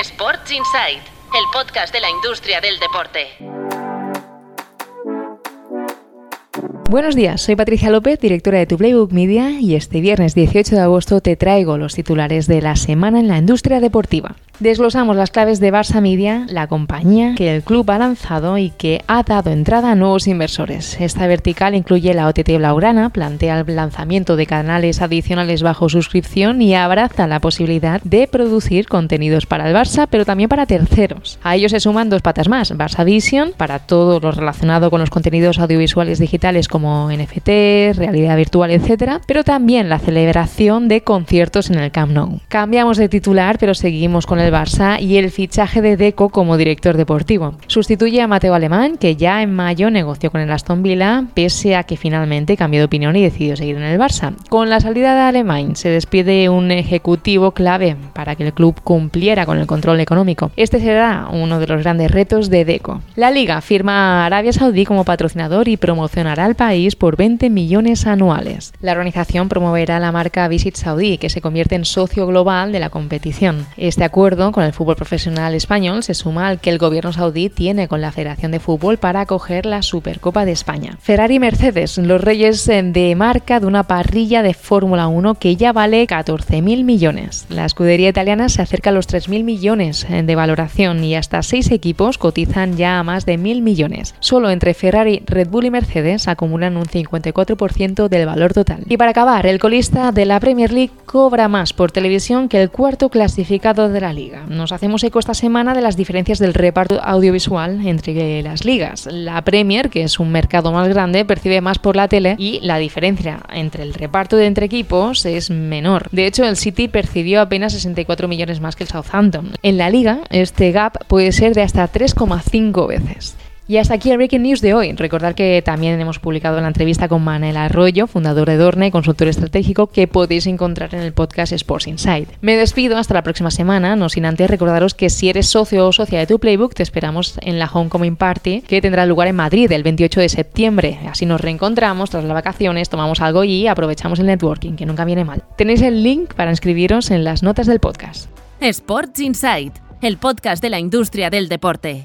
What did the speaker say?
Sports Insight, el podcast de la industria del deporte. Buenos días, soy Patricia López, directora de Tu Playbook Media, y este viernes 18 de agosto te traigo los titulares de la semana en la industria deportiva. Desglosamos las claves de Barça Media, la compañía que el club ha lanzado y que ha dado entrada a nuevos inversores. Esta vertical incluye la OTT Blaugrana, plantea el lanzamiento de canales adicionales bajo suscripción y abraza la posibilidad de producir contenidos para el Barça, pero también para terceros. A ellos se suman dos patas más, Barça Vision, para todo lo relacionado con los contenidos audiovisuales digitales como NFT, realidad virtual, etc., pero también la celebración de conciertos en el Camp Nou. Cambiamos de titular, pero seguimos con el Barça y el fichaje de Deco como director deportivo. Sustituye a Mateo Alemán, que ya en mayo negoció con el Aston Villa, pese a que finalmente cambió de opinión y decidió seguir en el Barça. Con la salida de Alemán se despide un ejecutivo clave para que el club cumpliera con el control económico. Este será uno de los grandes retos de Deco. La Liga firma a Arabia Saudí como patrocinador y promocionará al país por 20 millones anuales. La organización promoverá la marca Visit Saudí, que se convierte en socio global de la competición. Este acuerdo con el fútbol profesional español se suma al que el gobierno saudí tiene con la Federación de Fútbol para acoger la Supercopa de España. Ferrari y Mercedes, los reyes de marca de una parrilla de Fórmula 1 que ya vale 14.000 millones. La escudería italiana se acerca a los 3.000 millones de valoración y hasta seis equipos cotizan ya a más de 1.000 millones. Solo entre Ferrari, Red Bull y Mercedes acumulan un 54% del valor total. Y para acabar, el colista de la Premier League cobra más por televisión que el cuarto clasificado de la liga. Nos hacemos eco esta semana de las diferencias del reparto audiovisual entre las ligas. La Premier, que es un mercado más grande, percibe más por la tele y la diferencia entre el reparto de entre equipos es menor. De hecho, el City percibió apenas 64 millones más que el Southampton. En la liga, este gap puede ser de hasta 3,5 veces. Y hasta aquí el Breaking News de hoy. Recordad que también hemos publicado la entrevista con Manel Arroyo, fundador de Dorne, consultor estratégico, que podéis encontrar en el podcast Sports Insight. Me despido hasta la próxima semana, no sin antes recordaros que si eres socio o socia de tu Playbook, te esperamos en la Homecoming Party, que tendrá lugar en Madrid el 28 de septiembre. Así nos reencontramos tras las vacaciones, tomamos algo y aprovechamos el networking, que nunca viene mal. Tenéis el link para inscribiros en las notas del podcast. Sports Insight, el podcast de la industria del deporte.